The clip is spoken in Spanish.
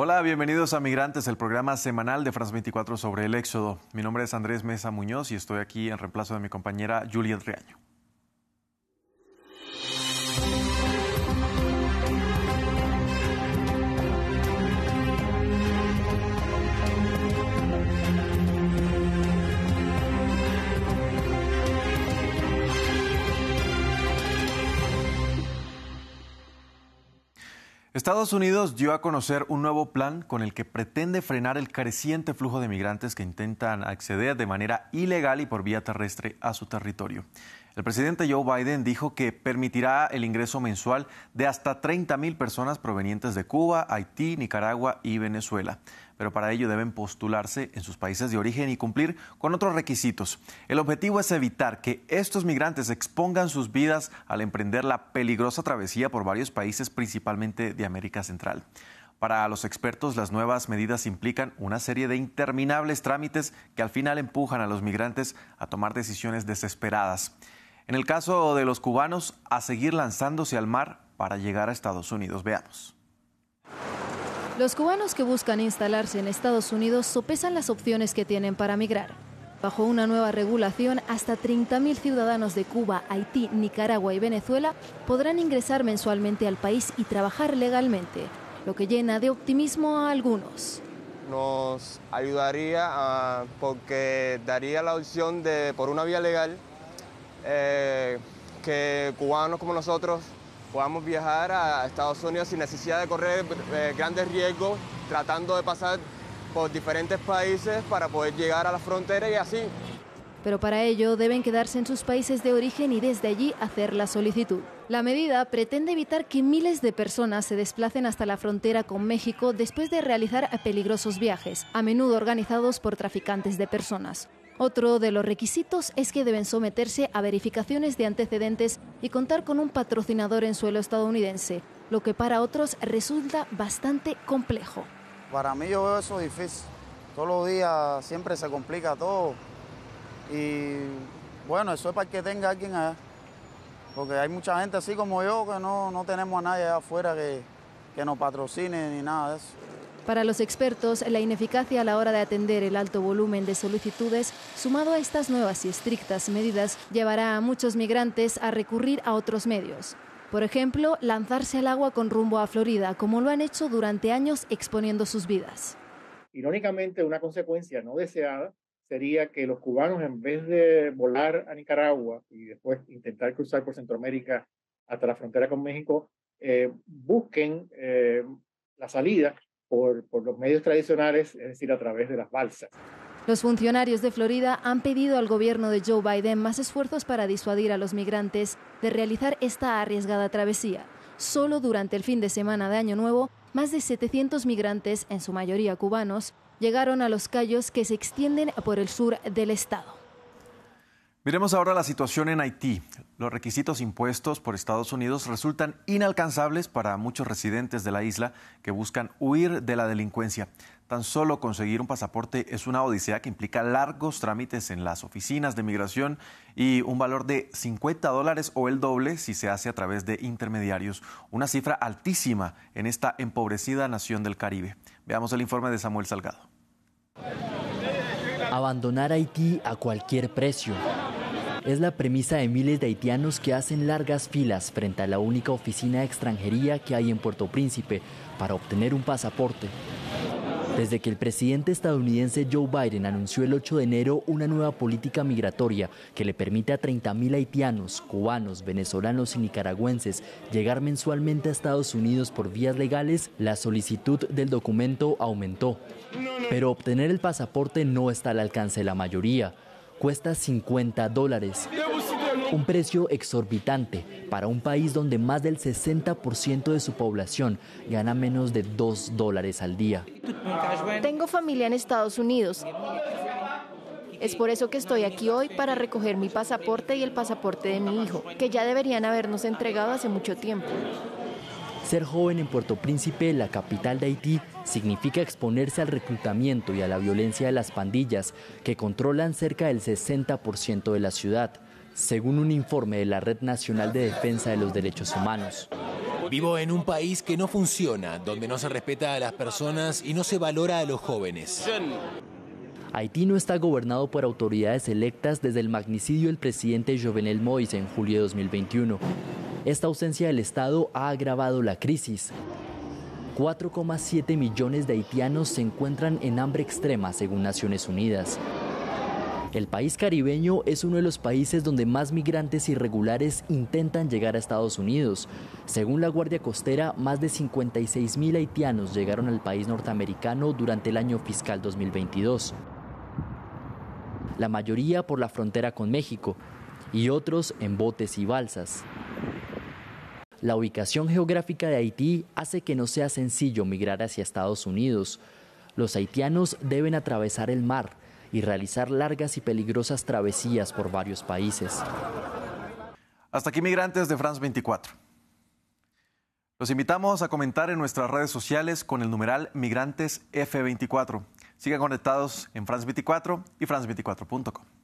Hola, bienvenidos a Migrantes, el programa semanal de France 24 sobre el éxodo. Mi nombre es Andrés Mesa Muñoz y estoy aquí en reemplazo de mi compañera Juliet Riaño. Estados Unidos dio a conocer un nuevo plan con el que pretende frenar el creciente flujo de migrantes que intentan acceder de manera ilegal y por vía terrestre a su territorio. El presidente Joe Biden dijo que permitirá el ingreso mensual de hasta 30 mil personas provenientes de Cuba, Haití, Nicaragua y Venezuela. Pero para ello deben postularse en sus países de origen y cumplir con otros requisitos. El objetivo es evitar que estos migrantes expongan sus vidas al emprender la peligrosa travesía por varios países, principalmente de América Central. Para los expertos, las nuevas medidas implican una serie de interminables trámites que al final empujan a los migrantes a tomar decisiones desesperadas. En el caso de los cubanos, a seguir lanzándose al mar para llegar a Estados Unidos. Veamos. Los cubanos que buscan instalarse en Estados Unidos sopesan las opciones que tienen para migrar. Bajo una nueva regulación, hasta 30.000 ciudadanos de Cuba, Haití, Nicaragua y Venezuela podrán ingresar mensualmente al país y trabajar legalmente, lo que llena de optimismo a algunos. Nos ayudaría porque daría la opción de, por una vía legal, eh, que cubanos como nosotros podamos viajar a Estados Unidos sin necesidad de correr eh, grandes riesgos, tratando de pasar por diferentes países para poder llegar a la frontera y así. Pero para ello deben quedarse en sus países de origen y desde allí hacer la solicitud. La medida pretende evitar que miles de personas se desplacen hasta la frontera con México después de realizar peligrosos viajes, a menudo organizados por traficantes de personas. Otro de los requisitos es que deben someterse a verificaciones de antecedentes y contar con un patrocinador en suelo estadounidense, lo que para otros resulta bastante complejo. Para mí yo veo eso difícil. Todos los días siempre se complica todo. Y bueno, eso es para que tenga alguien allá. Porque hay mucha gente así como yo que no, no tenemos a nadie allá afuera que, que nos patrocine ni nada de eso. Para los expertos, la ineficacia a la hora de atender el alto volumen de solicitudes, sumado a estas nuevas y estrictas medidas, llevará a muchos migrantes a recurrir a otros medios. Por ejemplo, lanzarse al agua con rumbo a Florida, como lo han hecho durante años exponiendo sus vidas. Irónicamente, una consecuencia no deseada sería que los cubanos, en vez de volar a Nicaragua y después intentar cruzar por Centroamérica hasta la frontera con México, eh, busquen eh, la salida por, los medios tradicionales, es decir, a través de las balsas. Los funcionarios de Florida han pedido al gobierno de Joe Biden más esfuerzos para disuadir a los migrantes de realizar esta arriesgada travesía. Solo durante el fin de semana de Año Nuevo, más de 700 migrantes, en su mayoría cubanos, llegaron a los callos que se extienden por el sur del estado. Miremos ahora la situación en Haití. Los requisitos impuestos por Estados Unidos resultan inalcanzables para muchos residentes de la isla que buscan huir de la delincuencia. Tan solo conseguir un pasaporte es una odisea que implica largos trámites en las oficinas de migración y un valor de 50 dólares o el doble si se hace a través de intermediarios. Una cifra altísima en esta empobrecida nación del Caribe. Veamos el informe de Samuel Salgado. Abandonar Haití a cualquier precio es la premisa de miles de haitianos que hacen largas filas frente a la única oficina de extranjería que hay en Puerto Príncipe para obtener un pasaporte. Desde que el presidente estadounidense Joe Biden anunció el 8 de enero una nueva política migratoria que le permite a 30.000 haitianos, cubanos, venezolanos y nicaragüenses llegar mensualmente a Estados Unidos por vías legales, la solicitud del documento aumentó. Pero obtener el pasaporte no está al alcance de la mayoría cuesta 50 dólares. Un precio exorbitante para un país donde más del 60% de su población gana menos de 2 dólares al día. Tengo familia en Estados Unidos. Es por eso que estoy aquí hoy para recoger mi pasaporte y el pasaporte de mi hijo, que ya deberían habernos entregado hace mucho tiempo. Ser joven en Puerto Príncipe, la capital de Haití, significa exponerse al reclutamiento y a la violencia de las pandillas que controlan cerca del 60% de la ciudad, según un informe de la Red Nacional de Defensa de los Derechos Humanos. Vivo en un país que no funciona, donde no se respeta a las personas y no se valora a los jóvenes. Haití no está gobernado por autoridades electas desde el magnicidio del presidente Jovenel Moïse en julio de 2021. Esta ausencia del Estado ha agravado la crisis. 4,7 millones de haitianos se encuentran en hambre extrema, según Naciones Unidas. El país caribeño es uno de los países donde más migrantes irregulares intentan llegar a Estados Unidos. Según la Guardia Costera, más de 56 mil haitianos llegaron al país norteamericano durante el año fiscal 2022 la mayoría por la frontera con México y otros en botes y balsas. La ubicación geográfica de Haití hace que no sea sencillo migrar hacia Estados Unidos. Los haitianos deben atravesar el mar y realizar largas y peligrosas travesías por varios países. Hasta aquí migrantes de France 24. Los invitamos a comentar en nuestras redes sociales con el numeral Migrantes F24. Sigan conectados en France24 y France24.com.